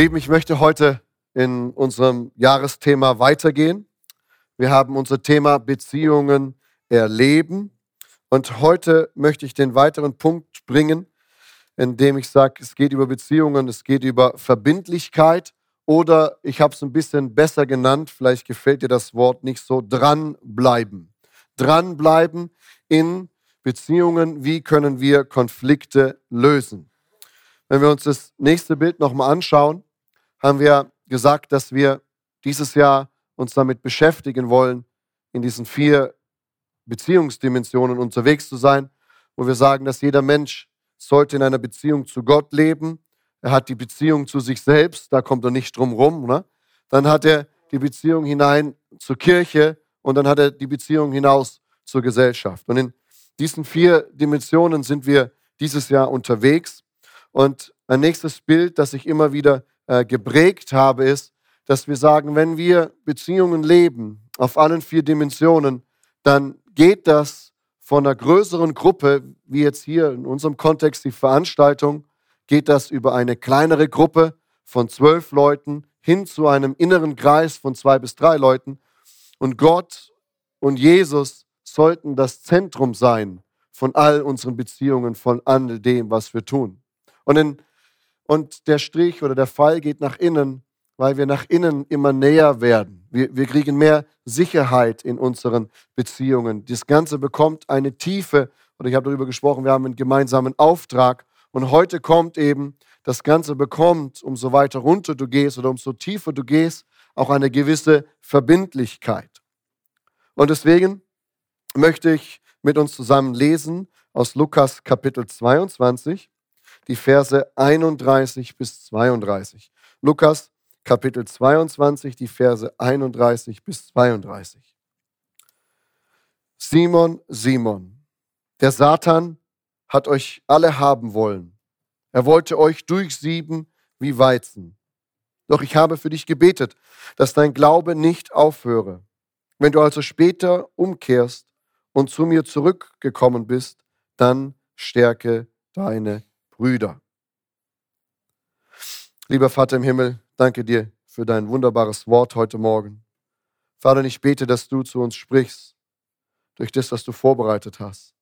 Lieben, ich möchte heute in unserem Jahresthema weitergehen. Wir haben unser Thema Beziehungen erleben. Und heute möchte ich den weiteren Punkt bringen, indem ich sage, es geht über Beziehungen, es geht über Verbindlichkeit oder ich habe es ein bisschen besser genannt, vielleicht gefällt dir das Wort nicht so, dranbleiben. Dranbleiben in Beziehungen, wie können wir Konflikte lösen. Wenn wir uns das nächste Bild nochmal anschauen, haben wir gesagt, dass wir dieses Jahr uns damit beschäftigen wollen, in diesen vier Beziehungsdimensionen unterwegs zu sein, wo wir sagen, dass jeder Mensch sollte in einer Beziehung zu Gott leben. Er hat die Beziehung zu sich selbst, da kommt er nicht drum rum. Ne? Dann hat er die Beziehung hinein zur Kirche und dann hat er die Beziehung hinaus zur Gesellschaft. Und in diesen vier Dimensionen sind wir dieses Jahr unterwegs. Und ein nächstes Bild, das ich immer wieder äh, geprägt habe, ist, dass wir sagen, wenn wir Beziehungen leben auf allen vier Dimensionen, dann geht das von einer größeren Gruppe, wie jetzt hier in unserem Kontext die Veranstaltung, geht das über eine kleinere Gruppe von zwölf Leuten hin zu einem inneren Kreis von zwei bis drei Leuten. Und Gott und Jesus sollten das Zentrum sein von all unseren Beziehungen, von all dem, was wir tun. Und, in, und der Strich oder der Fall geht nach innen, weil wir nach innen immer näher werden. Wir, wir kriegen mehr Sicherheit in unseren Beziehungen. Das Ganze bekommt eine Tiefe, oder ich habe darüber gesprochen, wir haben einen gemeinsamen Auftrag. Und heute kommt eben, das Ganze bekommt, umso weiter runter du gehst oder umso tiefer du gehst, auch eine gewisse Verbindlichkeit. Und deswegen möchte ich mit uns zusammen lesen aus Lukas Kapitel 22, die Verse 31 bis 32. Lukas Kapitel 22, die Verse 31 bis 32. Simon, Simon, der Satan hat euch alle haben wollen. Er wollte euch durchsieben wie Weizen. Doch ich habe für dich gebetet, dass dein Glaube nicht aufhöre. Wenn du also später umkehrst und zu mir zurückgekommen bist, dann stärke deine Brüder. Lieber Vater im Himmel, danke dir für dein wunderbares Wort heute Morgen. Vater, ich bete, dass du zu uns sprichst durch das, was du vorbereitet hast.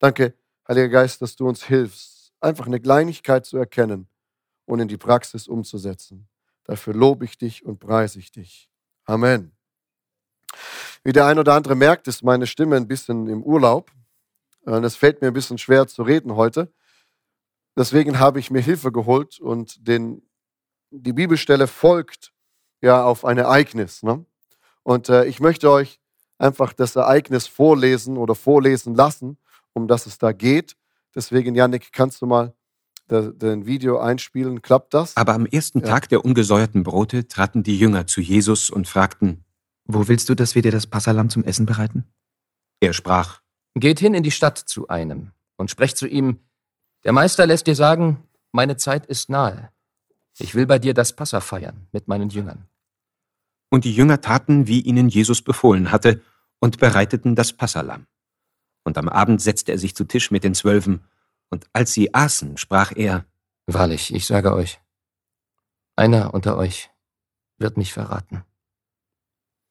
Danke, Heiliger Geist, dass du uns hilfst, einfach eine Kleinigkeit zu erkennen und in die Praxis umzusetzen. Dafür lobe ich dich und preise ich dich. Amen. Wie der ein oder andere merkt, ist meine Stimme ein bisschen im Urlaub. Es fällt mir ein bisschen schwer zu reden heute. Deswegen habe ich mir Hilfe geholt und den, die Bibelstelle folgt ja auf ein Ereignis. Ne? Und äh, ich möchte euch einfach das Ereignis vorlesen oder vorlesen lassen, um das es da geht. Deswegen, Janik, kannst du mal den Video einspielen? Klappt das? Aber am ersten ja. Tag der ungesäuerten Brote traten die Jünger zu Jesus und fragten, Wo willst du, dass wir dir das Passalam zum Essen bereiten? Er sprach, Geht hin in die Stadt zu einem und sprecht zu ihm, der Meister lässt dir sagen, meine Zeit ist nahe. Ich will bei dir das Passa feiern mit meinen Jüngern. Und die Jünger taten, wie ihnen Jesus befohlen hatte, und bereiteten das Passalam. Und am Abend setzte er sich zu Tisch mit den Zwölfen, und als sie aßen, sprach er, Wahrlich, ich sage euch, einer unter euch wird mich verraten.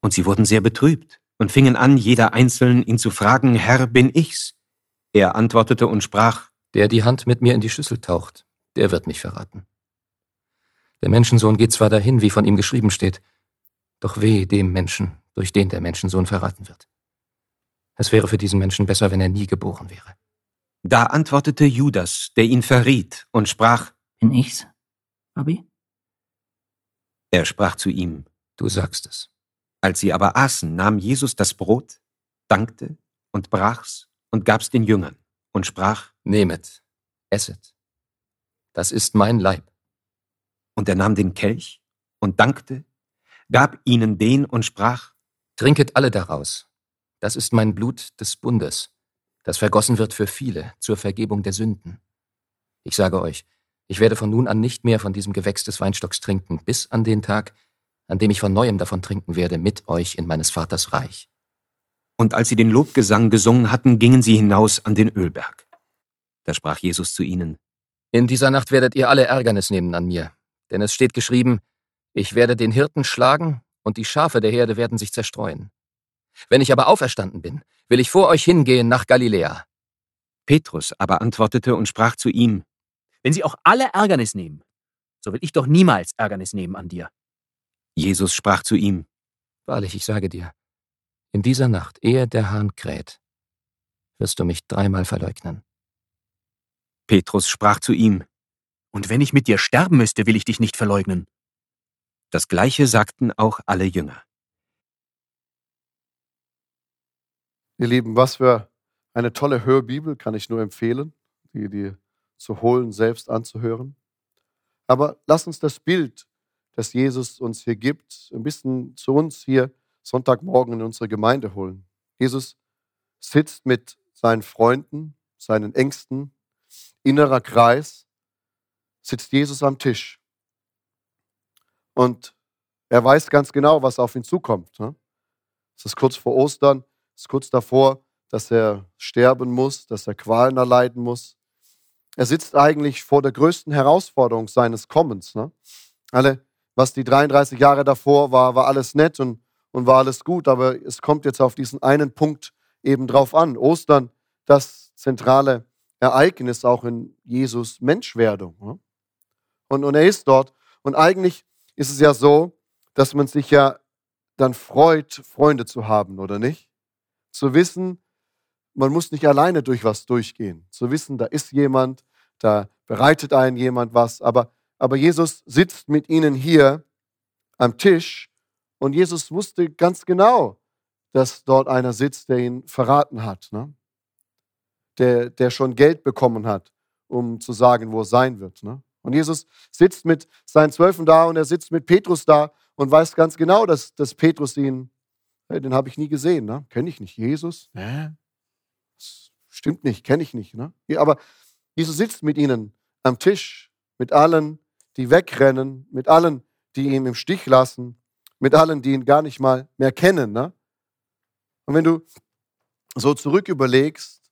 Und sie wurden sehr betrübt und fingen an, jeder einzeln ihn zu fragen, Herr, bin ich's? Er antwortete und sprach, der die Hand mit mir in die Schüssel taucht, der wird mich verraten. Der Menschensohn geht zwar dahin, wie von ihm geschrieben steht, doch weh dem Menschen, durch den der Menschensohn verraten wird. Es wäre für diesen Menschen besser, wenn er nie geboren wäre. Da antwortete Judas, der ihn verriet, und sprach, Bin ich's, Rabbi? Er sprach zu ihm, Du sagst es. Als sie aber aßen, nahm Jesus das Brot, dankte und brach's und gab's den Jüngern und sprach, Nehmet, esset, das ist mein Leib. Und er nahm den Kelch und dankte, gab ihnen den und sprach, Trinket alle daraus, das ist mein Blut des Bundes, das vergossen wird für viele zur Vergebung der Sünden. Ich sage euch, ich werde von nun an nicht mehr von diesem Gewächs des Weinstocks trinken, bis an den Tag, an dem ich von neuem davon trinken werde mit euch in meines Vaters Reich. Und als sie den Lobgesang gesungen hatten, gingen sie hinaus an den Ölberg. Da sprach Jesus zu ihnen, In dieser Nacht werdet ihr alle Ärgernis nehmen an mir, Denn es steht geschrieben, ich werde den Hirten schlagen, und die Schafe der Herde werden sich zerstreuen. Wenn ich aber auferstanden bin, will ich vor euch hingehen nach Galiläa. Petrus aber antwortete und sprach zu ihm, Wenn sie auch alle Ärgernis nehmen, so will ich doch niemals Ärgernis nehmen an dir. Jesus sprach zu ihm, Wahrlich, ich sage dir, in dieser Nacht, ehe der Hahn kräht, wirst du mich dreimal verleugnen. Petrus sprach zu ihm, Und wenn ich mit dir sterben müsste, will ich dich nicht verleugnen. das gleiche sagten auch alle Jünger. Ihr Lieben, was für eine tolle Hörbibel kann ich nur empfehlen, die, die zu holen, selbst anzuhören. Aber lass uns das Bild, das Jesus uns hier gibt, ein bisschen zu uns hier Sonntagmorgen in unsere Gemeinde holen. Jesus sitzt mit seinen Freunden, seinen Ängsten, innerer Kreis, sitzt Jesus am Tisch. Und er weiß ganz genau, was auf ihn zukommt. Ne? Es ist kurz vor Ostern, es ist kurz davor, dass er sterben muss, dass er Qualen erleiden muss. Er sitzt eigentlich vor der größten Herausforderung seines Kommens. Ne? Alle, was die 33 Jahre davor war, war alles nett und, und war alles gut, aber es kommt jetzt auf diesen einen Punkt eben drauf an. Ostern, das zentrale Ereignis auch in Jesus Menschwerdung. Und, und er ist dort. Und eigentlich ist es ja so, dass man sich ja dann freut, Freunde zu haben, oder nicht? Zu wissen, man muss nicht alleine durch was durchgehen. Zu wissen, da ist jemand, da bereitet einen jemand was. Aber, aber Jesus sitzt mit ihnen hier am Tisch und Jesus wusste ganz genau, dass dort einer sitzt, der ihn verraten hat. Ne? Der, der schon Geld bekommen hat, um zu sagen, wo er sein wird. Ne? Und Jesus sitzt mit seinen Zwölfen da und er sitzt mit Petrus da und weiß ganz genau, dass, dass Petrus ihn, hey, den habe ich nie gesehen, ne? kenne ich nicht. Jesus? Nee. Das stimmt nicht, kenne ich nicht. Ne? Aber Jesus sitzt mit ihnen am Tisch, mit allen, die wegrennen, mit allen, die ihn im Stich lassen, mit allen, die ihn gar nicht mal mehr kennen. Ne? Und wenn du so zurück überlegst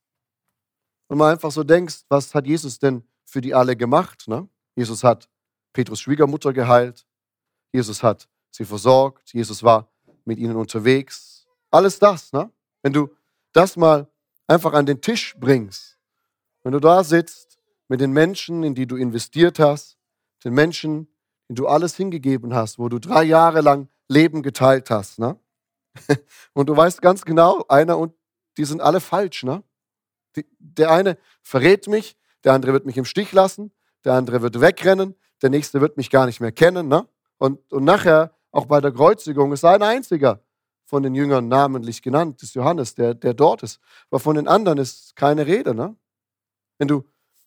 und mal einfach so denkst, was hat Jesus denn für die alle gemacht? Ne? Jesus hat Petrus Schwiegermutter geheilt. Jesus hat sie versorgt. Jesus war mit ihnen unterwegs. Alles das, ne? Wenn du das mal einfach an den Tisch bringst, wenn du da sitzt mit den Menschen, in die du investiert hast, den Menschen, in du alles hingegeben hast, wo du drei Jahre lang Leben geteilt hast, ne? Und du weißt ganz genau, einer und die sind alle falsch, ne? Die, der eine verrät mich, der andere wird mich im Stich lassen, der andere wird wegrennen, der nächste wird mich gar nicht mehr kennen, ne? Und, und nachher, auch bei der Kreuzigung, ist ein einziger von den Jüngern namentlich genannt, ist Johannes, der, der dort ist. Aber von den anderen ist keine Rede. Ne? Wenn du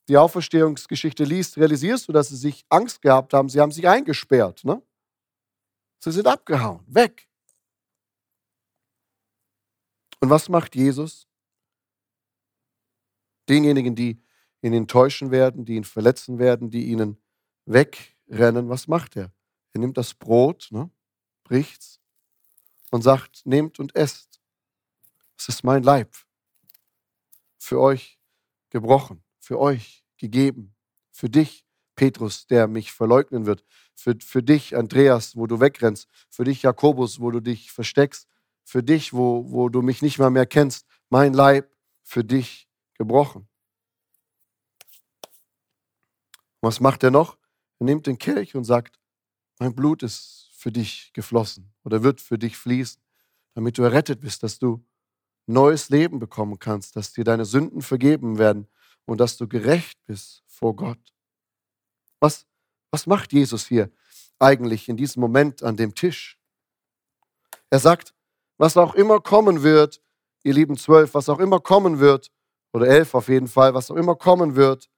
die Auferstehungsgeschichte liest, realisierst du, dass sie sich Angst gehabt haben. Sie haben sich eingesperrt. Ne? Sie sind abgehauen, weg. Und was macht Jesus? Denjenigen, die ihn enttäuschen werden, die ihn verletzen werden, die ihnen wegrennen, was macht er? Er nimmt das Brot, ne, bricht's und sagt, nehmt und esst. Es ist mein Leib. Für euch gebrochen, für euch gegeben, für dich, Petrus, der mich verleugnen wird, für, für dich, Andreas, wo du wegrennst, für dich, Jakobus, wo du dich versteckst, für dich, wo, wo du mich nicht mal mehr kennst, mein Leib für dich gebrochen. Was macht er noch? Er nimmt den Kelch und sagt, mein Blut ist für dich geflossen oder wird für dich fließen, damit du errettet bist, dass du neues Leben bekommen kannst, dass dir deine Sünden vergeben werden und dass du gerecht bist vor Gott. Was, was macht Jesus hier eigentlich in diesem Moment an dem Tisch? Er sagt, was auch immer kommen wird, ihr lieben Zwölf, was auch immer kommen wird, oder elf auf jeden Fall, was auch immer kommen wird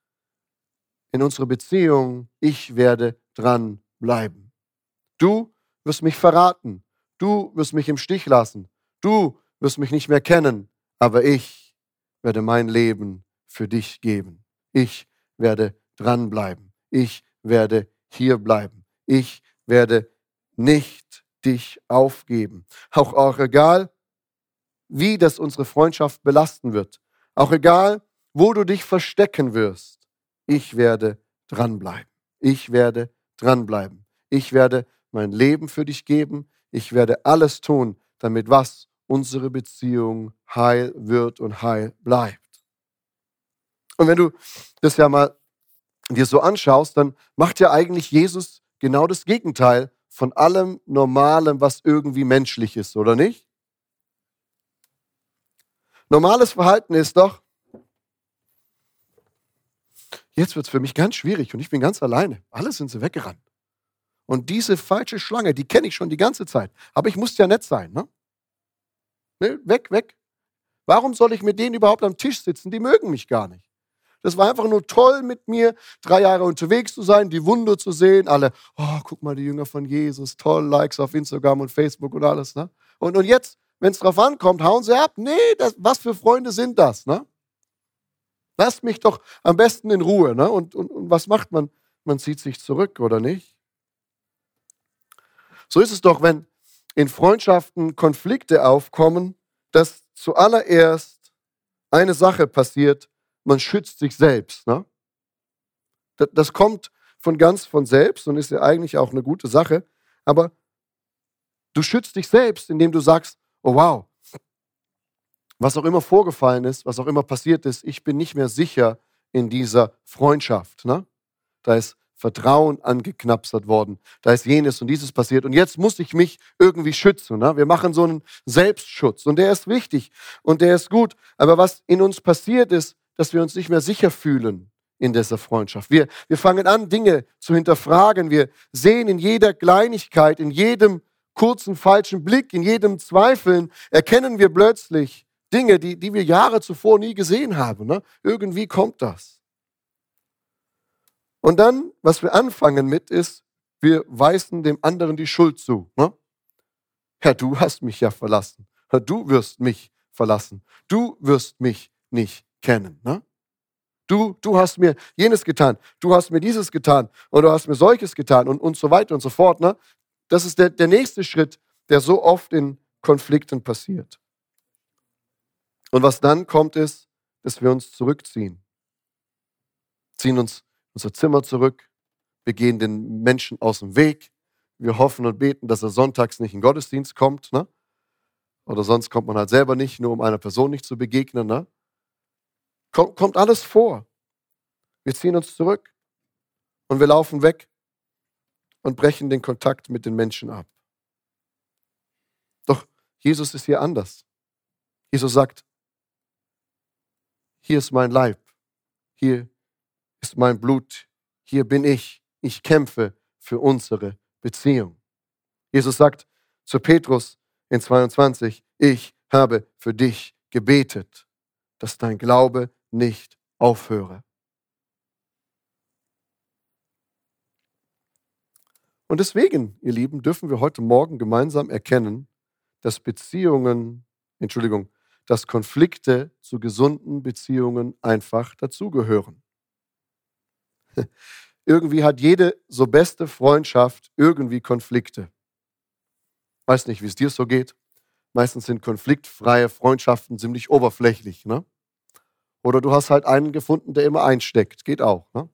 in unserer Beziehung, ich werde dran bleiben. Du wirst mich verraten, du wirst mich im Stich lassen, du wirst mich nicht mehr kennen, aber ich werde mein Leben für dich geben. Ich werde dranbleiben. Ich werde hier bleiben. Ich werde nicht dich aufgeben. Auch, auch egal, wie das unsere Freundschaft belasten wird. Auch egal, wo du dich verstecken wirst. Ich werde dranbleiben. Ich werde dranbleiben. Ich werde mein Leben für dich geben. Ich werde alles tun, damit was? Unsere Beziehung heil wird und heil bleibt. Und wenn du das ja mal dir so anschaust, dann macht ja eigentlich Jesus genau das Gegenteil von allem Normalem, was irgendwie menschlich ist, oder nicht? Normales Verhalten ist doch, jetzt wird es für mich ganz schwierig und ich bin ganz alleine. Alle sind sie weggerannt. Und diese falsche Schlange, die kenne ich schon die ganze Zeit. Aber ich muss ja nett sein. Ne? ne? Weg, weg. Warum soll ich mit denen überhaupt am Tisch sitzen? Die mögen mich gar nicht. Das war einfach nur toll mit mir, drei Jahre unterwegs zu sein, die Wunder zu sehen. Alle, oh, guck mal, die Jünger von Jesus, toll, Likes auf Instagram und Facebook und alles. Ne? Und, und jetzt, wenn es drauf ankommt, hauen sie ab. Nee, das, was für Freunde sind das? Ne? Lasst mich doch am besten in Ruhe. Ne? Und, und, und was macht man? Man zieht sich zurück, oder nicht? So ist es doch, wenn in Freundschaften Konflikte aufkommen, dass zuallererst eine Sache passiert, man schützt sich selbst. Ne? Das, kommt von ganz von selbst und ist ja eigentlich auch eine gute Sache, aber du schützt dich selbst, indem du sagst, oh wow, was auch immer vorgefallen ist, was auch immer passiert ist, ich bin nicht mehr sicher in dieser Freundschaft. Ne? Da ist Vertrauen angeknapsert worden. Da ist jenes und dieses passiert. Und jetzt muss ich mich irgendwie schützen. Ne? Wir machen so einen Selbstschutz. Und der ist wichtig und der ist gut. Aber was in uns passiert ist, dass wir uns nicht mehr sicher fühlen in dieser Freundschaft. Wir, wir fangen an, Dinge zu hinterfragen. Wir sehen in jeder Kleinigkeit, in jedem kurzen falschen Blick, in jedem Zweifeln, erkennen wir plötzlich, Dinge, die, die wir Jahre zuvor nie gesehen haben. Ne? Irgendwie kommt das. Und dann, was wir anfangen mit, ist, wir weisen dem anderen die Schuld zu. Ne? Herr, du hast mich ja verlassen. Herr, du wirst mich verlassen. Du wirst mich nicht kennen. Ne? Du, du hast mir jenes getan, du hast mir dieses getan und du hast mir solches getan und, und so weiter und so fort. Ne? Das ist der, der nächste Schritt, der so oft in Konflikten passiert. Und was dann kommt, ist, dass wir uns zurückziehen. Ziehen uns unser Zimmer zurück. Wir gehen den Menschen aus dem Weg. Wir hoffen und beten, dass er sonntags nicht in den Gottesdienst kommt. Ne? Oder sonst kommt man halt selber nicht, nur um einer Person nicht zu begegnen. Ne? Kommt, alles vor. Wir ziehen uns zurück und wir laufen weg und brechen den Kontakt mit den Menschen ab. Doch Jesus ist hier anders. Jesus sagt, hier ist mein Leib, hier ist mein Blut, hier bin ich, ich kämpfe für unsere Beziehung. Jesus sagt zu Petrus in 22, ich habe für dich gebetet, dass dein Glaube nicht aufhöre. Und deswegen, ihr Lieben, dürfen wir heute Morgen gemeinsam erkennen, dass Beziehungen, Entschuldigung, dass Konflikte zu gesunden Beziehungen einfach dazugehören. irgendwie hat jede so beste Freundschaft irgendwie Konflikte. Weiß nicht, wie es dir so geht. Meistens sind konfliktfreie Freundschaften ziemlich oberflächlich. Ne? Oder du hast halt einen gefunden, der immer einsteckt. Geht auch. Ne?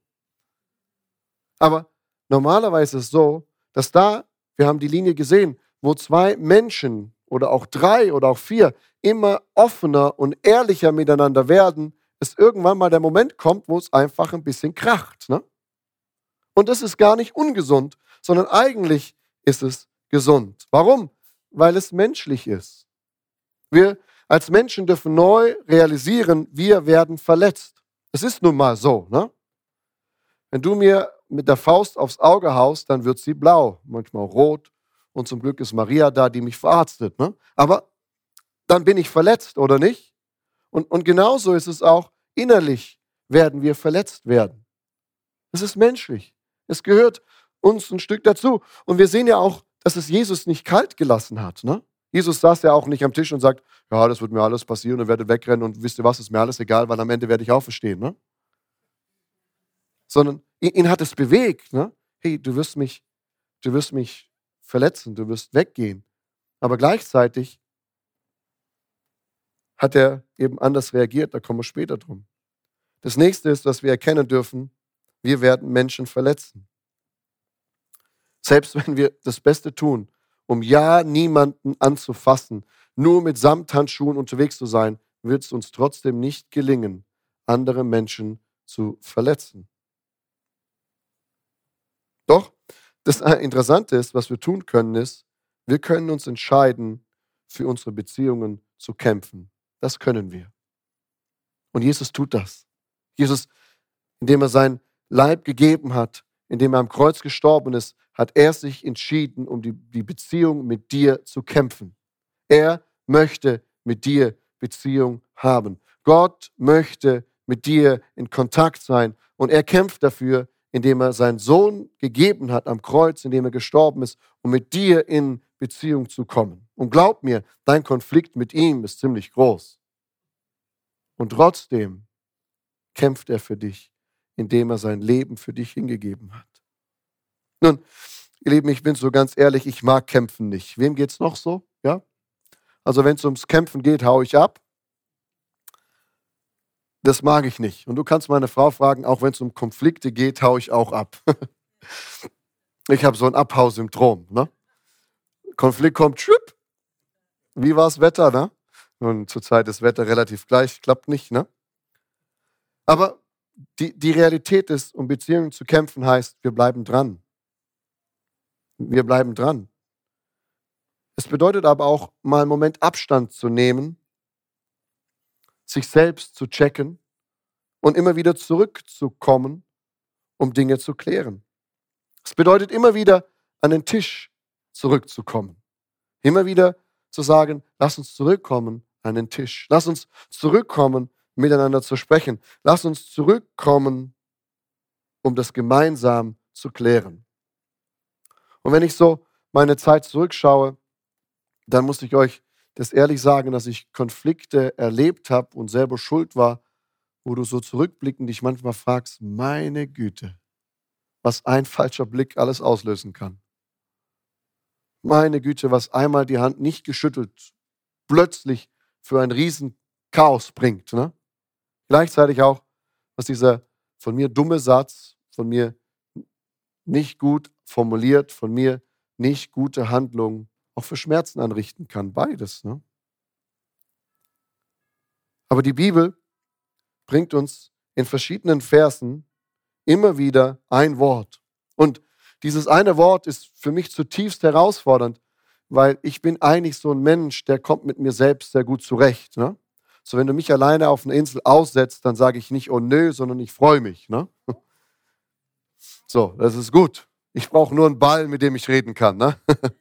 Aber normalerweise ist es so, dass da, wir haben die Linie gesehen, wo zwei Menschen oder auch drei oder auch vier immer offener und ehrlicher miteinander werden, es irgendwann mal der Moment kommt, wo es einfach ein bisschen kracht. Ne? Und das ist gar nicht ungesund, sondern eigentlich ist es gesund. Warum? Weil es menschlich ist. Wir als Menschen dürfen neu realisieren, wir werden verletzt. Es ist nun mal so. Ne? Wenn du mir mit der Faust aufs Auge haust, dann wird sie blau, manchmal rot. Und zum Glück ist Maria da, die mich verarztet. Ne? Aber dann bin ich verletzt, oder nicht? Und, und genauso ist es auch innerlich, werden wir verletzt werden. Es ist menschlich. Es gehört uns ein Stück dazu. Und wir sehen ja auch, dass es Jesus nicht kalt gelassen hat. Ne? Jesus saß ja auch nicht am Tisch und sagt, ja, das wird mir alles passieren und werdet wegrennen und wisst ihr was, ist mir alles egal, weil am Ende werde ich auferstehen. Ne? Sondern ihn hat es bewegt. Ne? Hey, du wirst mich, du wirst mich verletzen, du wirst weggehen. Aber gleichzeitig hat er eben anders reagiert, da kommen wir später drum. Das nächste ist, was wir erkennen dürfen, wir werden Menschen verletzen. Selbst wenn wir das Beste tun, um ja niemanden anzufassen, nur mit Samthandschuhen unterwegs zu sein, wird es uns trotzdem nicht gelingen, andere Menschen zu verletzen. Doch das Interessante ist, was wir tun können, ist, wir können uns entscheiden, für unsere Beziehungen zu kämpfen. Das können wir. Und Jesus tut das. Jesus, indem er sein Leib gegeben hat, indem er am Kreuz gestorben ist, hat er sich entschieden, um die, die Beziehung mit dir zu kämpfen. Er möchte mit dir Beziehung haben. Gott möchte mit dir in Kontakt sein und er kämpft dafür, indem er seinen Sohn gegeben hat am Kreuz, indem er gestorben ist, um mit dir in Beziehung zu kommen. Und glaub mir, dein Konflikt mit ihm ist ziemlich groß. Und trotzdem kämpft er für dich, indem er sein Leben für dich hingegeben hat. Nun, ihr Lieben, ich bin so ganz ehrlich, ich mag kämpfen nicht. Wem geht es noch so? Ja? Also wenn es ums Kämpfen geht, haue ich ab. Das mag ich nicht. Und du kannst meine Frau fragen, auch wenn es um Konflikte geht, haue ich auch ab. ich habe so ein Abhausymptom. Ne? Konflikt kommt, schwupp. Wie war das Wetter, ne? Und zurzeit ist Wetter relativ gleich, klappt nicht, ne? Aber die, die Realität ist, um Beziehungen zu kämpfen, heißt, wir bleiben dran. Wir bleiben dran. Es bedeutet aber auch, mal einen Moment Abstand zu nehmen, sich selbst zu checken und immer wieder zurückzukommen, um Dinge zu klären. Es bedeutet immer wieder an den Tisch zurückzukommen. Immer wieder zu sagen, lass uns zurückkommen an den Tisch. Lass uns zurückkommen, miteinander zu sprechen. Lass uns zurückkommen, um das gemeinsam zu klären. Und wenn ich so meine Zeit zurückschaue, dann muss ich euch das ehrlich sagen, dass ich Konflikte erlebt habe und selber schuld war, wo du so zurückblickend dich manchmal fragst, meine Güte, was ein falscher Blick alles auslösen kann. Meine Güte, was einmal die Hand nicht geschüttelt, plötzlich für ein Riesenchaos bringt. Ne? Gleichzeitig auch, was dieser von mir dumme Satz, von mir nicht gut formuliert, von mir nicht gute Handlung auch für Schmerzen anrichten kann. Beides. Ne? Aber die Bibel bringt uns in verschiedenen Versen immer wieder ein Wort. Und dieses eine Wort ist für mich zutiefst herausfordernd, weil ich bin eigentlich so ein Mensch, der kommt mit mir selbst sehr gut zurecht. Ne? So, wenn du mich alleine auf einer Insel aussetzt, dann sage ich nicht, oh nö, sondern ich freue mich. Ne? So, das ist gut. Ich brauche nur einen Ball, mit dem ich reden kann. Ne?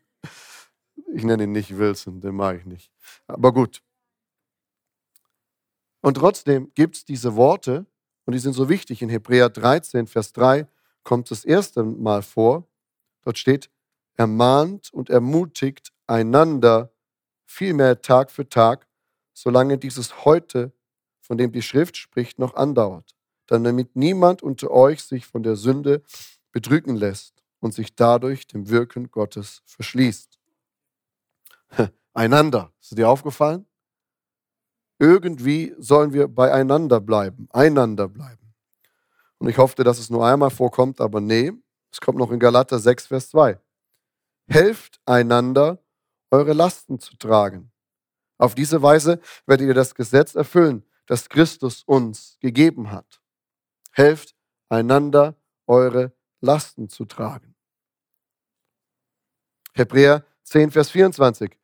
Ich nenne ihn nicht Wilson, den mag ich nicht. Aber gut. Und trotzdem gibt es diese Worte, und die sind so wichtig. In Hebräer 13, Vers 3 kommt das erste Mal vor. Dort steht, ermahnt und ermutigt einander vielmehr Tag für Tag, solange dieses heute, von dem die Schrift spricht, noch andauert, damit niemand unter euch sich von der Sünde betrügen lässt und sich dadurch dem Wirken Gottes verschließt. Einander. Ist dir aufgefallen? Irgendwie sollen wir beieinander bleiben, einander bleiben. Und ich hoffte, dass es nur einmal vorkommt, aber nee, es kommt noch in Galater 6, Vers 2. Helft einander, eure Lasten zu tragen. Auf diese Weise werdet ihr das Gesetz erfüllen, das Christus uns gegeben hat. Helft einander, eure Lasten zu tragen. Hebräer 10, Vers 24.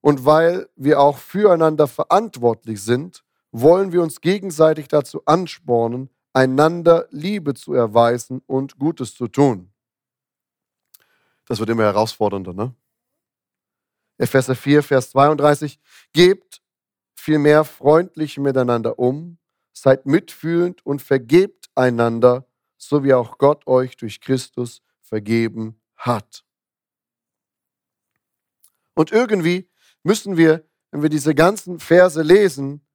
Und weil wir auch füreinander verantwortlich sind, wollen wir uns gegenseitig dazu anspornen, einander Liebe zu erweisen und Gutes zu tun. Das wird immer herausfordernder, ne? Epheser 4, Vers 32. Gebt vielmehr freundlich miteinander um, seid mitfühlend und vergebt einander, so wie auch Gott euch durch Christus vergeben hat. Und irgendwie müssen wir, wenn wir diese ganzen Verse lesen,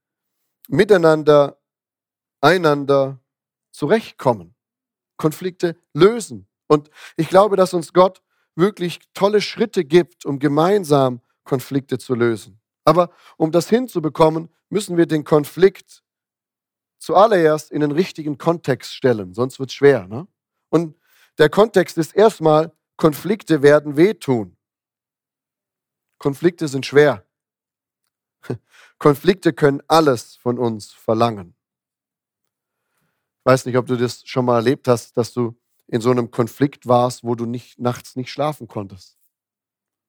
miteinander, einander zurechtkommen, Konflikte lösen. Und ich glaube, dass uns Gott wirklich tolle Schritte gibt, um gemeinsam Konflikte zu lösen. Aber um das hinzubekommen, müssen wir den Konflikt zuallererst in den richtigen Kontext stellen, sonst wird es schwer. Ne? Und der Kontext ist erstmal, Konflikte werden wehtun. Konflikte sind schwer. Konflikte können alles von uns verlangen. Ich weiß nicht, ob du das schon mal erlebt hast, dass du in so einem Konflikt warst, wo du nicht, nachts nicht schlafen konntest.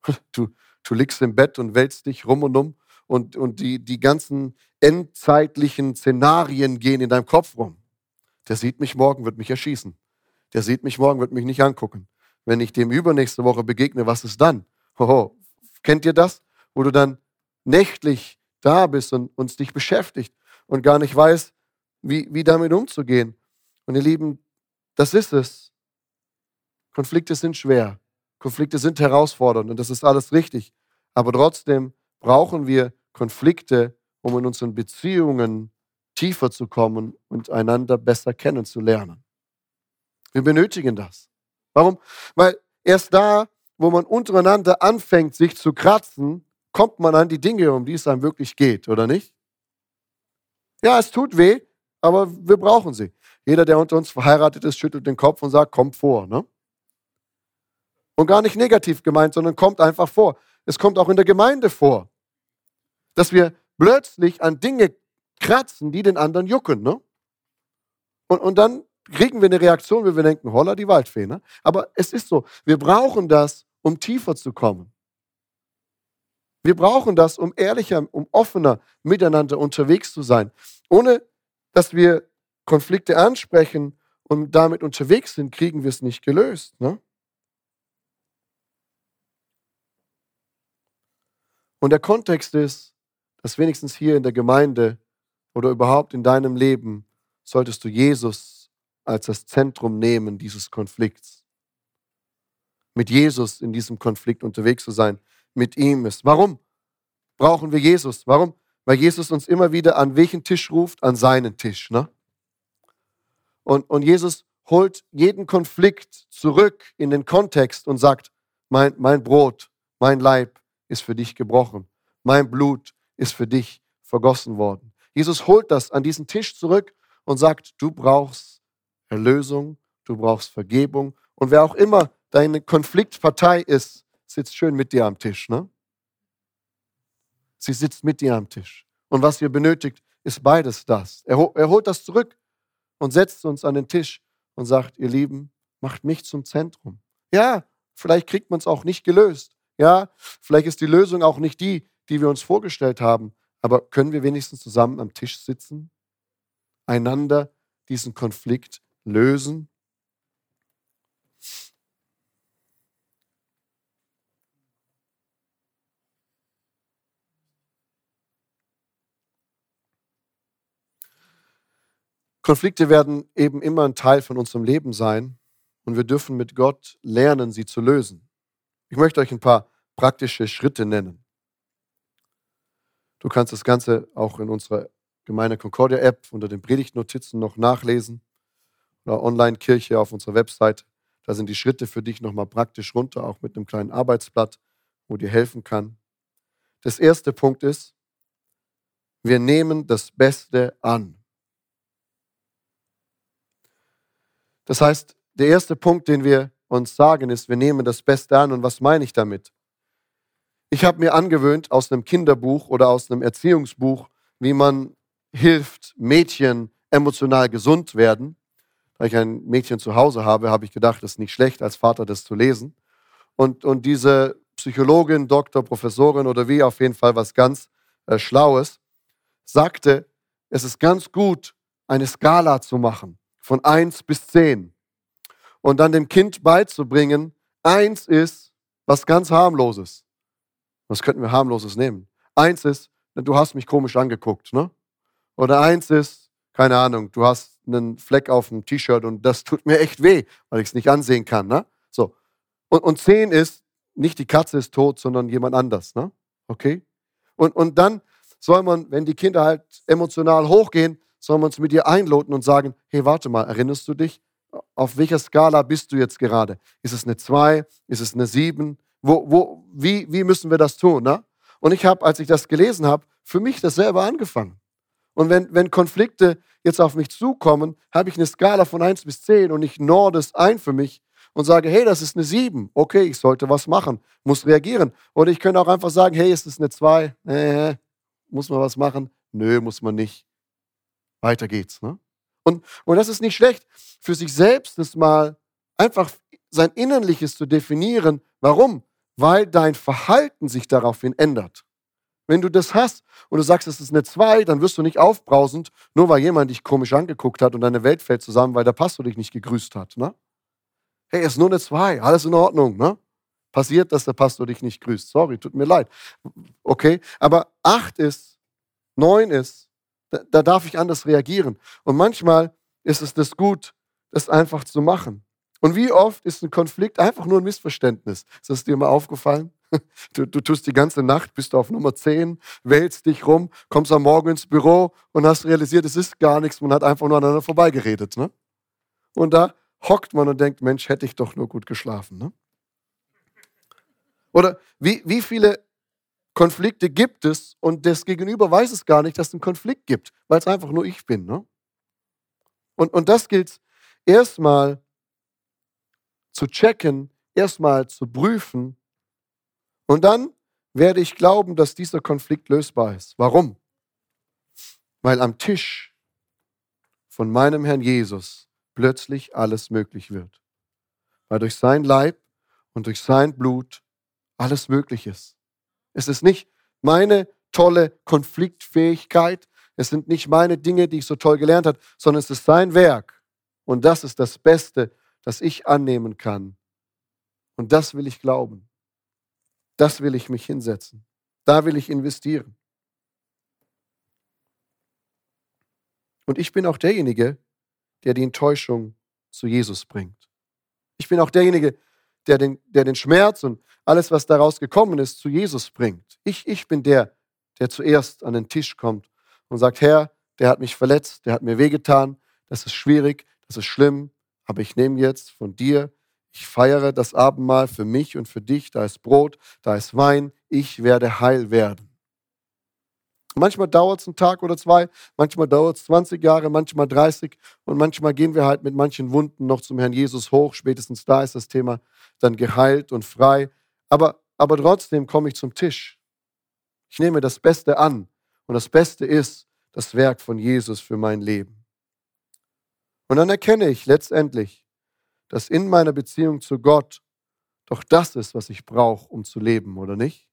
Du, du liegst im Bett und wälzt dich rum und um und, und die, die ganzen endzeitlichen Szenarien gehen in deinem Kopf rum. Der sieht mich morgen, wird mich erschießen. Der sieht mich morgen, wird mich nicht angucken. Wenn ich dem übernächste Woche begegne, was ist dann? Hoho. Kennt ihr das? Wo du dann nächtlich da bist und uns dich beschäftigt und gar nicht weißt, wie, wie damit umzugehen. Und ihr Lieben, das ist es. Konflikte sind schwer. Konflikte sind herausfordernd und das ist alles richtig. Aber trotzdem brauchen wir Konflikte, um in unseren Beziehungen tiefer zu kommen und einander besser kennenzulernen. Wir benötigen das. Warum? Weil erst da, wo man untereinander anfängt, sich zu kratzen, kommt man an die Dinge, um die es einem wirklich geht, oder nicht? Ja, es tut weh, aber wir brauchen sie. Jeder, der unter uns verheiratet ist, schüttelt den Kopf und sagt, kommt vor. Ne? Und gar nicht negativ gemeint, sondern kommt einfach vor. Es kommt auch in der Gemeinde vor, dass wir plötzlich an Dinge kratzen, die den anderen jucken. Ne? Und, und dann kriegen wir eine Reaktion, wie wir denken, holla die Waldfee. Ne? Aber es ist so, wir brauchen das, um tiefer zu kommen. Wir brauchen das, um ehrlicher, um offener miteinander unterwegs zu sein. Ohne dass wir Konflikte ansprechen und damit unterwegs sind, kriegen wir es nicht gelöst. Ne? Und der Kontext ist, dass wenigstens hier in der Gemeinde oder überhaupt in deinem Leben solltest du Jesus als das Zentrum nehmen dieses Konflikts. Mit Jesus in diesem Konflikt unterwegs zu sein, mit ihm ist. Warum brauchen wir Jesus? Warum? Weil Jesus uns immer wieder an welchen Tisch ruft? An seinen Tisch. Ne? Und, und Jesus holt jeden Konflikt zurück in den Kontext und sagt, mein, mein Brot, mein Leib ist für dich gebrochen. Mein Blut ist für dich vergossen worden. Jesus holt das an diesen Tisch zurück und sagt, du brauchst Erlösung, du brauchst Vergebung. Und wer auch immer deine Konfliktpartei ist, sitzt schön mit dir am Tisch. Ne? Sie sitzt mit dir am Tisch. Und was ihr benötigt, ist beides das. Er, er holt das zurück und setzt uns an den Tisch und sagt, ihr Lieben, macht mich zum Zentrum. Ja, vielleicht kriegt man es auch nicht gelöst. Ja, vielleicht ist die Lösung auch nicht die, die wir uns vorgestellt haben. Aber können wir wenigstens zusammen am Tisch sitzen, einander diesen Konflikt lösen? Konflikte werden eben immer ein Teil von unserem Leben sein und wir dürfen mit Gott lernen, sie zu lösen. Ich möchte euch ein paar praktische Schritte nennen. Du kannst das Ganze auch in unserer Gemeinde Concordia App unter den Predigtnotizen noch nachlesen oder Online-Kirche auf unserer Website. Da sind die Schritte für dich nochmal praktisch runter, auch mit einem kleinen Arbeitsblatt, wo dir helfen kann. Das erste Punkt ist, wir nehmen das Beste an. Das heißt, der erste Punkt, den wir uns sagen, ist, wir nehmen das Beste an. Und was meine ich damit? Ich habe mir angewöhnt aus einem Kinderbuch oder aus einem Erziehungsbuch, wie man hilft, Mädchen emotional gesund werden. Da ich ein Mädchen zu Hause habe, habe ich gedacht, das ist nicht schlecht, als Vater das zu lesen. Und, und diese Psychologin, Doktor, Professorin oder wie, auf jeden Fall was ganz äh, Schlaues, sagte, es ist ganz gut, eine Skala zu machen von 1 bis 10 und dann dem Kind beizubringen, 1 ist was ganz harmloses. Was könnten wir harmloses nehmen? Eins ist, du hast mich komisch angeguckt, ne? Oder eins ist, keine Ahnung, du hast einen Fleck auf dem T-Shirt und das tut mir echt weh, weil ich es nicht ansehen kann, ne? So. Und, und zehn ist, nicht die Katze ist tot, sondern jemand anders, ne? Okay? Und, und dann soll man, wenn die Kinder halt emotional hochgehen, sollen wir uns mit dir einloten und sagen, hey, warte mal, erinnerst du dich? Auf welcher Skala bist du jetzt gerade? Ist es eine 2? Ist es eine 7? Wo, wo, wie, wie müssen wir das tun? Ne? Und ich habe, als ich das gelesen habe, für mich das selber angefangen. Und wenn, wenn Konflikte jetzt auf mich zukommen, habe ich eine Skala von 1 bis 10 und ich norde es ein für mich und sage, hey, das ist eine 7. Okay, ich sollte was machen, muss reagieren. Oder ich könnte auch einfach sagen, hey, ist es eine 2? Äh, muss man was machen? Nö, muss man nicht. Weiter geht's. Ne? Und, und das ist nicht schlecht, für sich selbst das mal einfach sein Innerliches zu definieren. Warum? Weil dein Verhalten sich daraufhin ändert. Wenn du das hast und du sagst, es ist eine 2, dann wirst du nicht aufbrausend, nur weil jemand dich komisch angeguckt hat und deine Welt fällt zusammen, weil der Pastor dich nicht gegrüßt hat. Ne? Hey, es ist nur eine 2, alles in Ordnung. Ne? Passiert, dass der Pastor dich nicht grüßt. Sorry, tut mir leid. Okay, aber 8 ist, 9 ist, da, da darf ich anders reagieren. Und manchmal ist es das gut, das einfach zu machen. Und wie oft ist ein Konflikt einfach nur ein Missverständnis? Ist das dir mal aufgefallen? Du, du tust die ganze Nacht, bist auf Nummer 10, wählst dich rum, kommst am Morgen ins Büro und hast realisiert, es ist gar nichts, man hat einfach nur aneinander vorbeigeredet. Ne? Und da hockt man und denkt, Mensch, hätte ich doch nur gut geschlafen. Ne? Oder wie, wie viele Konflikte gibt es und das Gegenüber weiß es gar nicht, dass es einen Konflikt gibt, weil es einfach nur ich bin. Ne? Und, und das gilt erstmal zu checken, erstmal zu prüfen und dann werde ich glauben, dass dieser Konflikt lösbar ist. Warum? Weil am Tisch von meinem Herrn Jesus plötzlich alles möglich wird. Weil durch sein Leib und durch sein Blut alles möglich ist. Es ist nicht meine tolle Konfliktfähigkeit, es sind nicht meine Dinge, die ich so toll gelernt habe, sondern es ist sein Werk. Und das ist das Beste, das ich annehmen kann. Und das will ich glauben. Das will ich mich hinsetzen. Da will ich investieren. Und ich bin auch derjenige, der die Enttäuschung zu Jesus bringt. Ich bin auch derjenige, der den, der den Schmerz und alles, was daraus gekommen ist, zu Jesus bringt. Ich, ich bin der, der zuerst an den Tisch kommt und sagt, Herr, der hat mich verletzt, der hat mir wehgetan, das ist schwierig, das ist schlimm, aber ich nehme jetzt von dir ich feiere das Abendmahl für mich und für dich. Da ist Brot, da ist Wein. Ich werde heil werden. Manchmal dauert es einen Tag oder zwei, manchmal dauert es 20 Jahre, manchmal 30 und manchmal gehen wir halt mit manchen Wunden noch zum Herrn Jesus hoch. Spätestens da ist das Thema dann geheilt und frei. Aber, aber trotzdem komme ich zum Tisch. Ich nehme das Beste an und das Beste ist das Werk von Jesus für mein Leben. Und dann erkenne ich letztendlich, dass in meiner Beziehung zu Gott doch das ist, was ich brauche, um zu leben, oder nicht?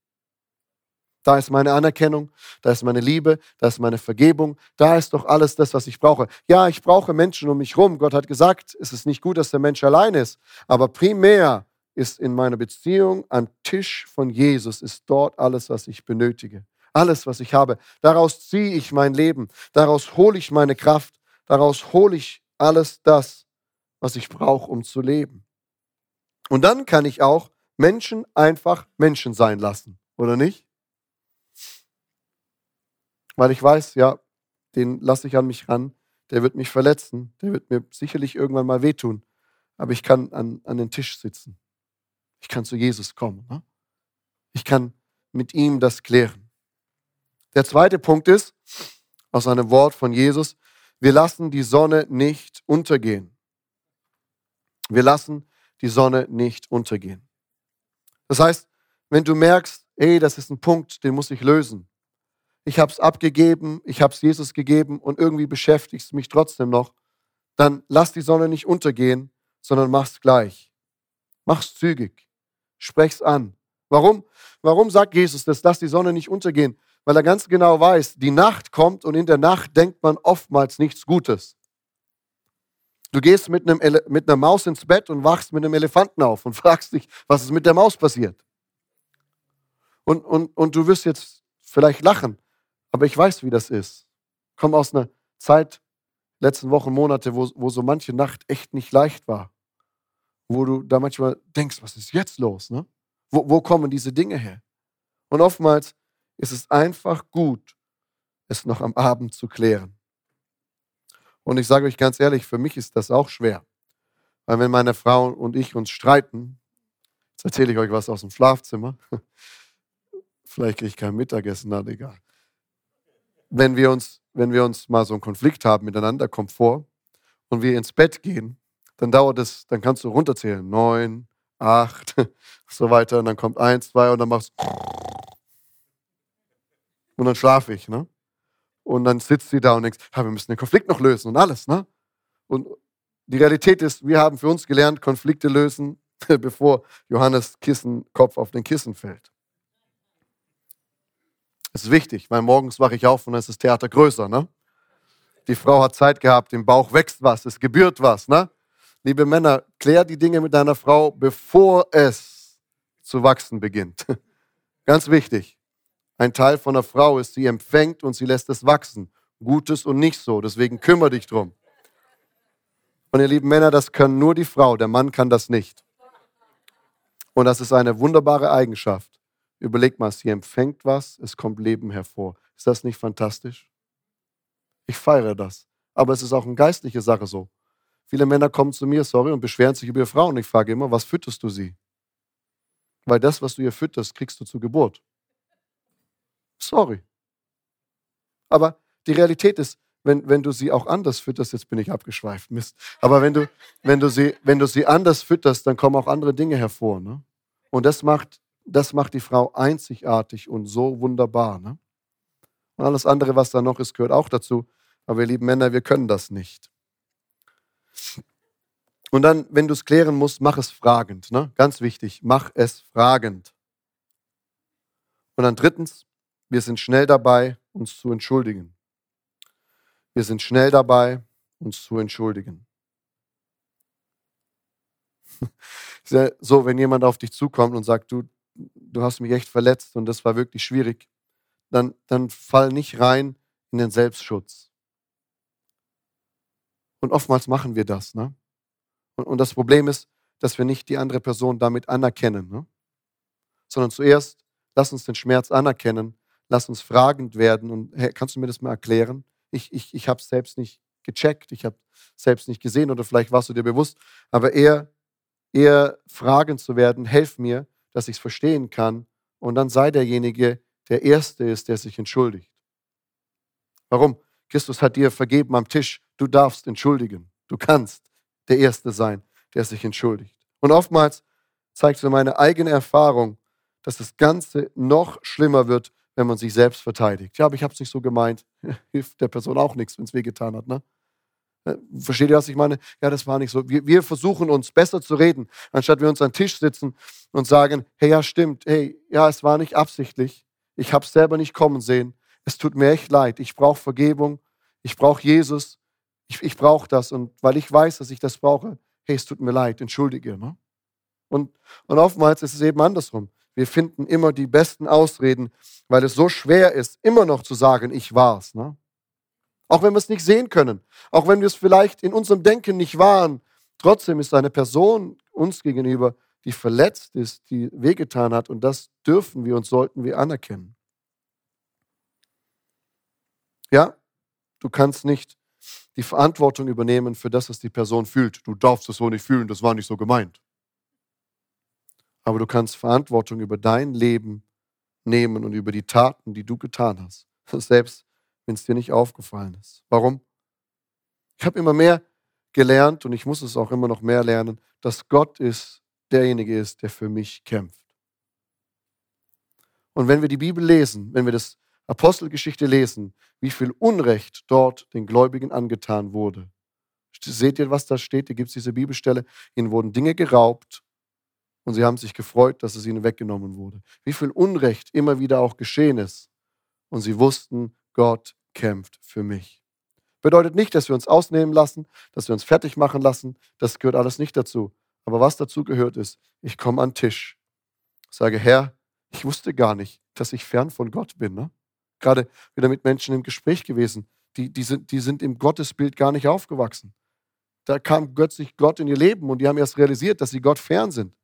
Da ist meine Anerkennung, da ist meine Liebe, da ist meine Vergebung, da ist doch alles das, was ich brauche. Ja, ich brauche Menschen um mich herum. Gott hat gesagt, es ist nicht gut, dass der Mensch allein ist, aber primär ist in meiner Beziehung am Tisch von Jesus, ist dort alles, was ich benötige. Alles, was ich habe. Daraus ziehe ich mein Leben, daraus hole ich meine Kraft, daraus hole ich alles das, was ich brauche, um zu leben. Und dann kann ich auch Menschen einfach Menschen sein lassen, oder nicht? Weil ich weiß, ja, den lasse ich an mich ran, der wird mich verletzen, der wird mir sicherlich irgendwann mal wehtun, aber ich kann an, an den Tisch sitzen. Ich kann zu Jesus kommen. Ne? Ich kann mit ihm das klären. Der zweite Punkt ist, aus einem Wort von Jesus, wir lassen die Sonne nicht untergehen. Wir lassen die Sonne nicht untergehen. Das heißt, wenn du merkst, hey, das ist ein Punkt, den muss ich lösen. Ich habe es abgegeben, ich habe es Jesus gegeben und irgendwie beschäftigt es mich trotzdem noch, dann lass die Sonne nicht untergehen, sondern mach's gleich. Mach's zügig. Sprech's an. Warum? Warum sagt Jesus das? Lass die Sonne nicht untergehen. Weil er ganz genau weiß, die Nacht kommt und in der Nacht denkt man oftmals nichts Gutes. Du gehst mit, einem mit einer Maus ins Bett und wachst mit einem Elefanten auf und fragst dich, was ist mit der Maus passiert. Und, und, und du wirst jetzt vielleicht lachen, aber ich weiß, wie das ist. Ich komme aus einer Zeit, letzten Wochen, Monate, wo, wo so manche Nacht echt nicht leicht war. Wo du da manchmal denkst, was ist jetzt los? Ne? Wo, wo kommen diese Dinge her? Und oftmals ist es einfach gut, es noch am Abend zu klären. Und ich sage euch ganz ehrlich, für mich ist das auch schwer. Weil wenn meine Frau und ich uns streiten, jetzt erzähle ich euch was aus dem Schlafzimmer, vielleicht kriege ich kein Mittagessen, na egal. Wenn wir, uns, wenn wir uns mal so einen Konflikt haben miteinander, kommt vor, und wir ins Bett gehen, dann dauert es, dann kannst du runterzählen. Neun, acht, so weiter. Und dann kommt eins, zwei und dann machst du. Und dann schlafe ich, ne? Und dann sitzt sie da und denkst, ja, wir müssen den Konflikt noch lösen und alles, ne? Und die Realität ist, wir haben für uns gelernt, Konflikte lösen, bevor Johannes Kissen, Kopf auf den Kissen fällt. Das ist wichtig, weil morgens wache ich auf und dann ist das Theater größer, ne? Die Frau hat Zeit gehabt, im Bauch wächst was, es gebührt was, ne? Liebe Männer, klär die Dinge mit deiner Frau, bevor es zu wachsen beginnt. Ganz wichtig. Ein Teil von einer Frau ist, sie empfängt und sie lässt es wachsen. Gutes und nicht so. Deswegen kümmere dich drum. Und ihr lieben Männer, das kann nur die Frau. Der Mann kann das nicht. Und das ist eine wunderbare Eigenschaft. Überleg mal, sie empfängt was, es kommt Leben hervor. Ist das nicht fantastisch? Ich feiere das. Aber es ist auch eine geistliche Sache so. Viele Männer kommen zu mir, sorry, und beschweren sich über ihre Frau. Und ich frage immer, was fütterst du sie? Weil das, was du ihr fütterst, kriegst du zur Geburt. Sorry. Aber die Realität ist, wenn, wenn du sie auch anders fütterst, jetzt bin ich abgeschweift, Mist. Aber wenn du, wenn du, sie, wenn du sie anders fütterst, dann kommen auch andere Dinge hervor. Ne? Und das macht, das macht die Frau einzigartig und so wunderbar. Ne? Und alles andere, was da noch ist, gehört auch dazu. Aber ihr lieben Männer, wir können das nicht. Und dann, wenn du es klären musst, mach es fragend. Ne? Ganz wichtig, mach es fragend. Und dann drittens, wir sind schnell dabei, uns zu entschuldigen. Wir sind schnell dabei, uns zu entschuldigen. so, wenn jemand auf dich zukommt und sagt, du, du hast mich echt verletzt und das war wirklich schwierig, dann, dann fall nicht rein in den Selbstschutz. Und oftmals machen wir das. Ne? Und, und das Problem ist, dass wir nicht die andere Person damit anerkennen, ne? sondern zuerst lass uns den Schmerz anerkennen, lass uns fragend werden und hey, kannst du mir das mal erklären? Ich, ich, ich habe es selbst nicht gecheckt, ich habe selbst nicht gesehen oder vielleicht warst du dir bewusst, aber eher, eher fragend zu werden, helf mir, dass ich es verstehen kann und dann sei derjenige, der Erste ist, der sich entschuldigt. Warum? Christus hat dir vergeben am Tisch, du darfst entschuldigen, du kannst der Erste sein, der sich entschuldigt. Und oftmals zeigt mir meine eigene Erfahrung, dass das Ganze noch schlimmer wird, wenn man sich selbst verteidigt. Ja, aber ich habe es nicht so gemeint. Hilft der Person auch nichts, wenn es wehgetan hat. Ne? Äh, versteht ihr, was ich meine? Ja, das war nicht so. Wir, wir, versuchen uns besser zu reden, anstatt wir uns an den Tisch sitzen und sagen, hey, ja, stimmt, hey, ja, es war nicht absichtlich. Ich habe es selber nicht kommen sehen. Es tut mir echt leid. Ich brauche Vergebung. Ich brauche Jesus. Ich, ich brauche das. Und weil ich weiß, dass ich das brauche, hey, es tut mir leid, entschuldige. Ne? Und, und oftmals ist es eben andersrum. Wir finden immer die besten Ausreden, weil es so schwer ist, immer noch zu sagen, ich war's. Ne? Auch wenn wir es nicht sehen können, auch wenn wir es vielleicht in unserem Denken nicht waren, trotzdem ist eine Person uns gegenüber, die verletzt ist, die wehgetan hat und das dürfen wir und sollten wir anerkennen. Ja, du kannst nicht die Verantwortung übernehmen für das, was die Person fühlt. Du darfst es so nicht fühlen, das war nicht so gemeint aber du kannst Verantwortung über dein Leben nehmen und über die Taten, die du getan hast, selbst wenn es dir nicht aufgefallen ist. Warum? Ich habe immer mehr gelernt und ich muss es auch immer noch mehr lernen, dass Gott ist derjenige ist, der für mich kämpft. Und wenn wir die Bibel lesen, wenn wir das Apostelgeschichte lesen, wie viel Unrecht dort den Gläubigen angetan wurde. Seht ihr, was da steht? Hier gibt es diese Bibelstelle. Ihnen wurden Dinge geraubt und sie haben sich gefreut, dass es ihnen weggenommen wurde. Wie viel Unrecht immer wieder auch geschehen ist. Und sie wussten, Gott kämpft für mich. Bedeutet nicht, dass wir uns ausnehmen lassen, dass wir uns fertig machen lassen. Das gehört alles nicht dazu. Aber was dazu gehört ist, ich komme an den Tisch, sage, Herr, ich wusste gar nicht, dass ich fern von Gott bin. Ne? Gerade wieder mit Menschen im Gespräch gewesen, die, die, sind, die sind im Gottesbild gar nicht aufgewachsen. Da kam plötzlich Gott in ihr Leben und die haben erst realisiert, dass sie Gott fern sind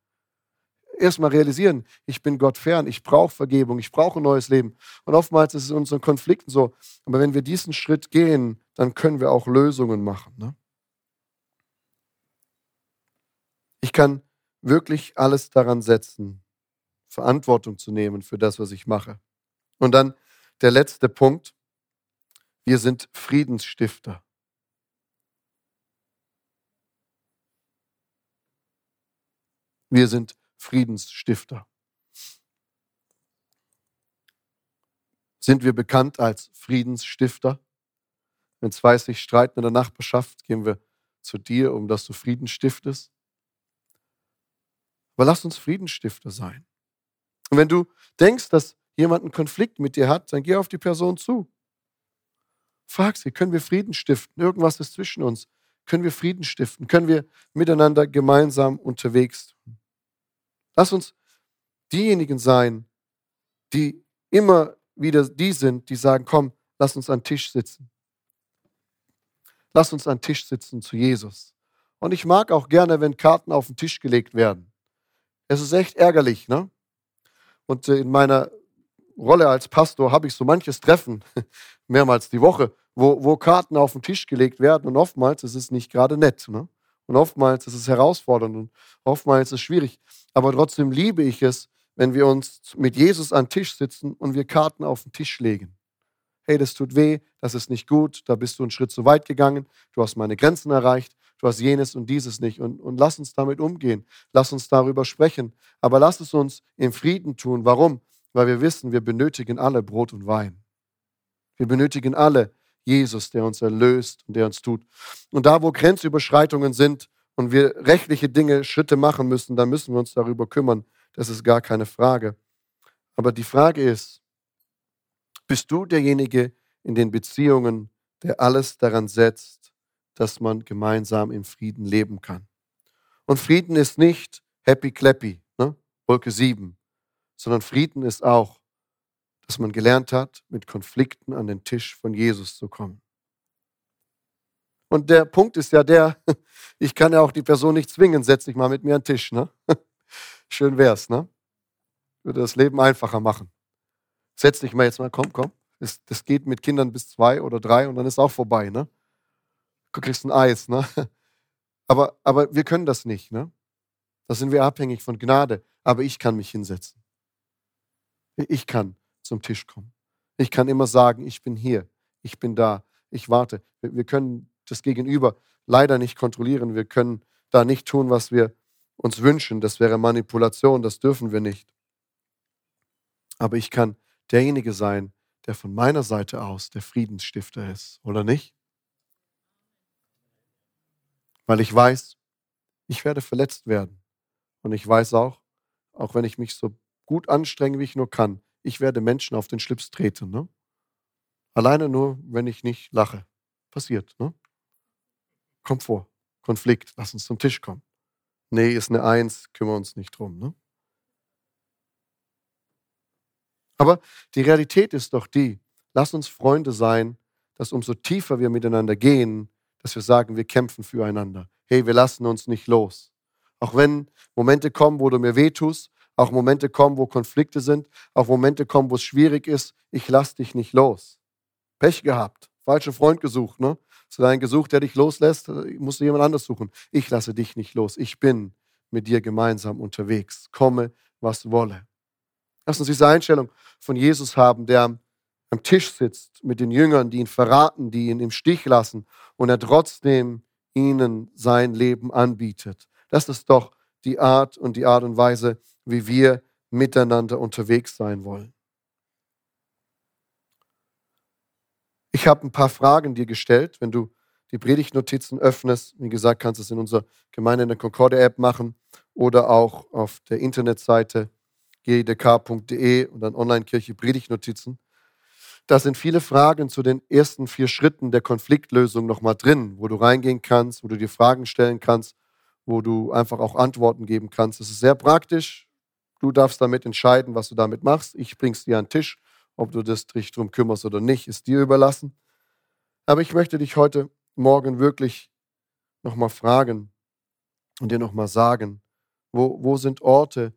erstmal realisieren, ich bin Gott fern, ich brauche Vergebung, ich brauche ein neues Leben. Und oftmals ist es in unseren Konflikten so. Aber wenn wir diesen Schritt gehen, dann können wir auch Lösungen machen. Ne? Ich kann wirklich alles daran setzen, Verantwortung zu nehmen für das, was ich mache. Und dann der letzte Punkt. Wir sind Friedensstifter. Wir sind Friedensstifter. Sind wir bekannt als Friedensstifter? Wenn zwei sich streiten in der Nachbarschaft, gehen wir zu dir, um dass du Frieden stiftest. Aber lass uns Friedensstifter sein. Und wenn du denkst, dass jemand einen Konflikt mit dir hat, dann geh auf die Person zu. Frag sie, können wir Frieden stiften? Irgendwas ist zwischen uns. Können wir Frieden stiften? Können wir miteinander gemeinsam unterwegs? Lass uns diejenigen sein, die immer wieder die sind, die sagen, komm, lass uns an Tisch sitzen. Lass uns an Tisch sitzen zu Jesus. Und ich mag auch gerne, wenn Karten auf den Tisch gelegt werden. Es ist echt ärgerlich, ne? Und äh, in meiner Rolle als Pastor habe ich so manches Treffen, mehrmals die Woche, wo, wo Karten auf den Tisch gelegt werden und oftmals ist es nicht gerade nett. Ne? Und oftmals ist es herausfordernd und oftmals ist es schwierig. Aber trotzdem liebe ich es, wenn wir uns mit Jesus an Tisch sitzen und wir Karten auf den Tisch legen. Hey, das tut weh, das ist nicht gut, da bist du einen Schritt zu weit gegangen, du hast meine Grenzen erreicht, du hast jenes und dieses nicht. Und, und lass uns damit umgehen, lass uns darüber sprechen. Aber lass es uns im Frieden tun. Warum? Weil wir wissen, wir benötigen alle Brot und Wein. Wir benötigen alle Jesus, der uns erlöst und der uns tut. Und da, wo Grenzüberschreitungen sind und wir rechtliche Dinge, Schritte machen müssen, dann müssen wir uns darüber kümmern. Das ist gar keine Frage. Aber die Frage ist, bist du derjenige in den Beziehungen, der alles daran setzt, dass man gemeinsam im Frieden leben kann? Und Frieden ist nicht happy clappy, ne? Wolke 7, sondern Frieden ist auch dass man gelernt hat, mit Konflikten an den Tisch von Jesus zu kommen. Und der Punkt ist ja der, ich kann ja auch die Person nicht zwingen, setz dich mal mit mir an den Tisch. Ne? Schön wär's, ne? Würde das Leben einfacher machen. Setz dich mal jetzt mal, komm, komm. Das, das geht mit Kindern bis zwei oder drei und dann ist auch vorbei, ne? Du kriegst ein Eis, ne? Aber, aber wir können das nicht, ne? Da sind wir abhängig von Gnade. Aber ich kann mich hinsetzen. Ich kann zum Tisch kommen. Ich kann immer sagen, ich bin hier, ich bin da, ich warte. Wir können das Gegenüber leider nicht kontrollieren. Wir können da nicht tun, was wir uns wünschen. Das wäre Manipulation, das dürfen wir nicht. Aber ich kann derjenige sein, der von meiner Seite aus der Friedensstifter ist, oder nicht? Weil ich weiß, ich werde verletzt werden. Und ich weiß auch, auch wenn ich mich so gut anstrenge, wie ich nur kann, ich werde Menschen auf den Schlips treten. Ne? Alleine nur, wenn ich nicht lache. Passiert. Ne? Kommt vor. Konflikt. Lass uns zum Tisch kommen. Nee, ist eine Eins, kümmern uns nicht drum. Ne? Aber die Realität ist doch die, lass uns Freunde sein, dass umso tiefer wir miteinander gehen, dass wir sagen, wir kämpfen füreinander. Hey, wir lassen uns nicht los. Auch wenn Momente kommen, wo du mir wehtust, auch Momente kommen, wo Konflikte sind, auch Momente kommen, wo es schwierig ist. Ich lass dich nicht los. Pech gehabt, falscher Freund gesucht, ne? Hast du einen gesucht, der dich loslässt, musst du jemand anders suchen. Ich lasse dich nicht los. Ich bin mit dir gemeinsam unterwegs. Komme, was wolle. Lass uns diese Einstellung von Jesus haben, der am Tisch sitzt mit den Jüngern, die ihn verraten, die ihn im Stich lassen und er trotzdem ihnen sein Leben anbietet. Das ist doch die Art und die Art und Weise, wie wir miteinander unterwegs sein wollen. Ich habe ein paar Fragen dir gestellt. Wenn du die Predigtnotizen öffnest, wie gesagt, kannst du es in unserer Gemeinde in der Concorde-App machen oder auch auf der Internetseite gedk.de und dann Online-Kirche Predigtnotizen. Da sind viele Fragen zu den ersten vier Schritten der Konfliktlösung nochmal drin, wo du reingehen kannst, wo du dir Fragen stellen kannst, wo du einfach auch Antworten geben kannst. Es ist sehr praktisch, Du darfst damit entscheiden, was du damit machst. Ich bring's dir an den Tisch. Ob du dich drum kümmerst oder nicht, ist dir überlassen. Aber ich möchte dich heute Morgen wirklich nochmal fragen und dir nochmal sagen, wo, wo sind Orte,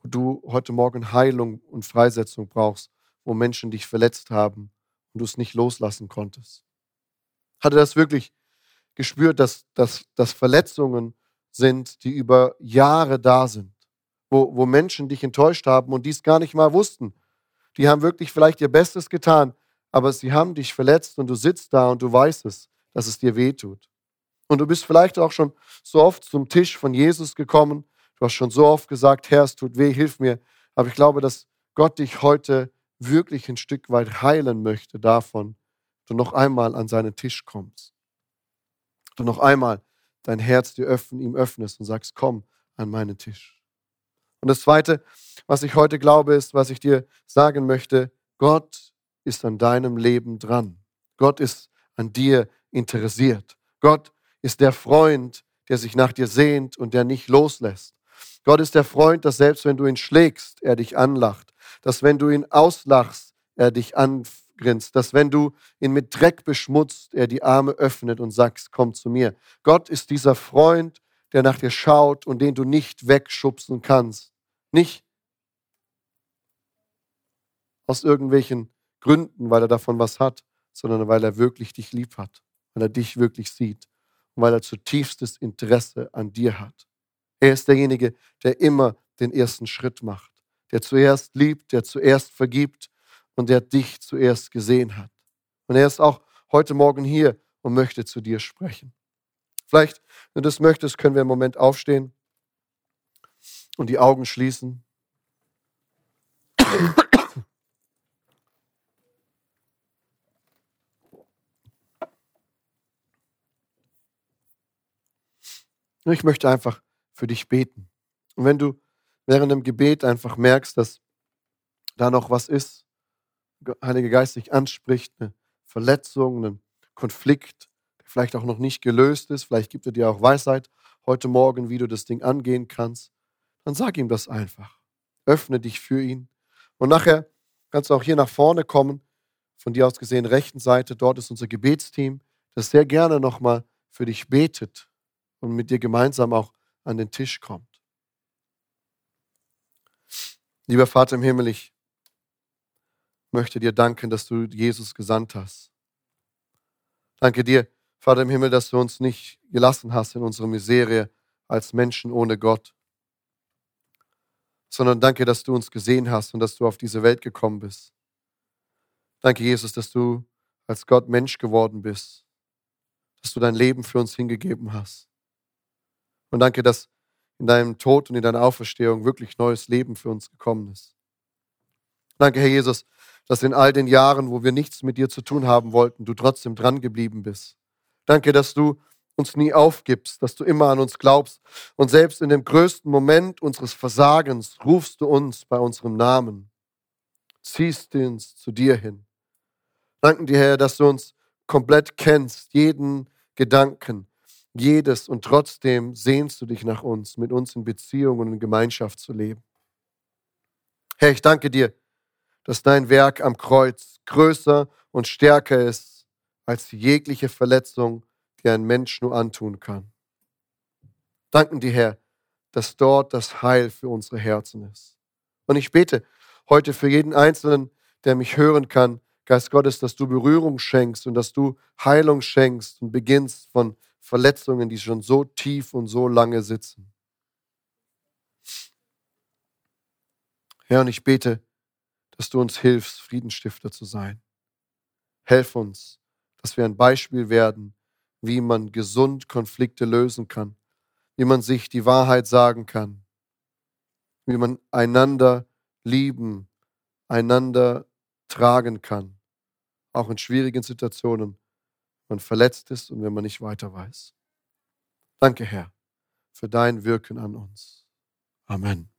wo du heute Morgen Heilung und Freisetzung brauchst, wo Menschen dich verletzt haben und du es nicht loslassen konntest? Hatte das wirklich gespürt, dass, dass, dass Verletzungen sind, die über Jahre da sind? Wo, wo Menschen dich enttäuscht haben und dies gar nicht mal wussten. Die haben wirklich vielleicht ihr Bestes getan, aber sie haben dich verletzt und du sitzt da und du weißt es, dass es dir weh tut. Und du bist vielleicht auch schon so oft zum Tisch von Jesus gekommen, Du hast schon so oft gesagt, Herr, es tut weh, hilf mir. Aber ich glaube, dass Gott dich heute wirklich ein Stück weit heilen möchte davon, du noch einmal an seinen Tisch kommst. Du noch einmal dein Herz dir öffnen, ihm öffnest und sagst, komm an meinen Tisch. Und das Zweite, was ich heute glaube, ist, was ich dir sagen möchte, Gott ist an deinem Leben dran. Gott ist an dir interessiert. Gott ist der Freund, der sich nach dir sehnt und der nicht loslässt. Gott ist der Freund, dass selbst wenn du ihn schlägst, er dich anlacht. Dass wenn du ihn auslachst, er dich angrinst. Dass wenn du ihn mit Dreck beschmutzt, er die Arme öffnet und sagst, komm zu mir. Gott ist dieser Freund, der nach dir schaut und den du nicht wegschubsen kannst. Nicht aus irgendwelchen Gründen, weil er davon was hat, sondern weil er wirklich dich lieb hat, weil er dich wirklich sieht und weil er zutiefstes Interesse an dir hat. Er ist derjenige, der immer den ersten Schritt macht, der zuerst liebt, der zuerst vergibt und der dich zuerst gesehen hat. Und er ist auch heute Morgen hier und möchte zu dir sprechen. Vielleicht, wenn du das möchtest, können wir im Moment aufstehen und die Augen schließen. Ich möchte einfach für dich beten. Und wenn du während dem Gebet einfach merkst, dass da noch was ist, Heiliger Geist dich anspricht, eine Verletzung, einen Konflikt, der vielleicht auch noch nicht gelöst ist, vielleicht gibt er dir auch Weisheit heute Morgen, wie du das Ding angehen kannst, dann sag ihm das einfach. Öffne dich für ihn. Und nachher kannst du auch hier nach vorne kommen, von dir aus gesehen rechten Seite, dort ist unser Gebetsteam, das sehr gerne nochmal für dich betet und mit dir gemeinsam auch an den Tisch kommt. Lieber Vater im Himmel, ich möchte dir danken, dass du Jesus gesandt hast. Danke dir, Vater im Himmel, dass du uns nicht gelassen hast in unserer Miserie als Menschen ohne Gott, sondern danke, dass du uns gesehen hast und dass du auf diese Welt gekommen bist. Danke, Jesus, dass du als Gott Mensch geworden bist, dass du dein Leben für uns hingegeben hast. Und danke, dass in deinem Tod und in deiner Auferstehung wirklich neues Leben für uns gekommen ist. Danke, Herr Jesus, dass in all den Jahren, wo wir nichts mit dir zu tun haben wollten, du trotzdem dran geblieben bist. Danke, dass du uns nie aufgibst, dass du immer an uns glaubst und selbst in dem größten Moment unseres Versagens rufst du uns bei unserem Namen, ziehst uns zu dir hin. Danken dir, Herr, dass du uns komplett kennst, jeden Gedanken, jedes und trotzdem sehnst du dich nach uns, mit uns in Beziehung und in Gemeinschaft zu leben. Herr, ich danke dir, dass dein Werk am Kreuz größer und stärker ist als jegliche Verletzung, die ein Mensch nur antun kann. Danken dir, Herr, dass dort das Heil für unsere Herzen ist. Und ich bete heute für jeden Einzelnen, der mich hören kann, Geist Gottes, dass du Berührung schenkst und dass du Heilung schenkst und beginnst von Verletzungen, die schon so tief und so lange sitzen. Herr, und ich bete, dass du uns hilfst, Friedensstifter zu sein. Helf uns, dass wir ein Beispiel werden, wie man gesund Konflikte lösen kann, wie man sich die Wahrheit sagen kann, wie man einander lieben, einander tragen kann, auch in schwierigen Situationen man verletzt ist und wenn man nicht weiter weiß. Danke, Herr, für dein Wirken an uns. Amen.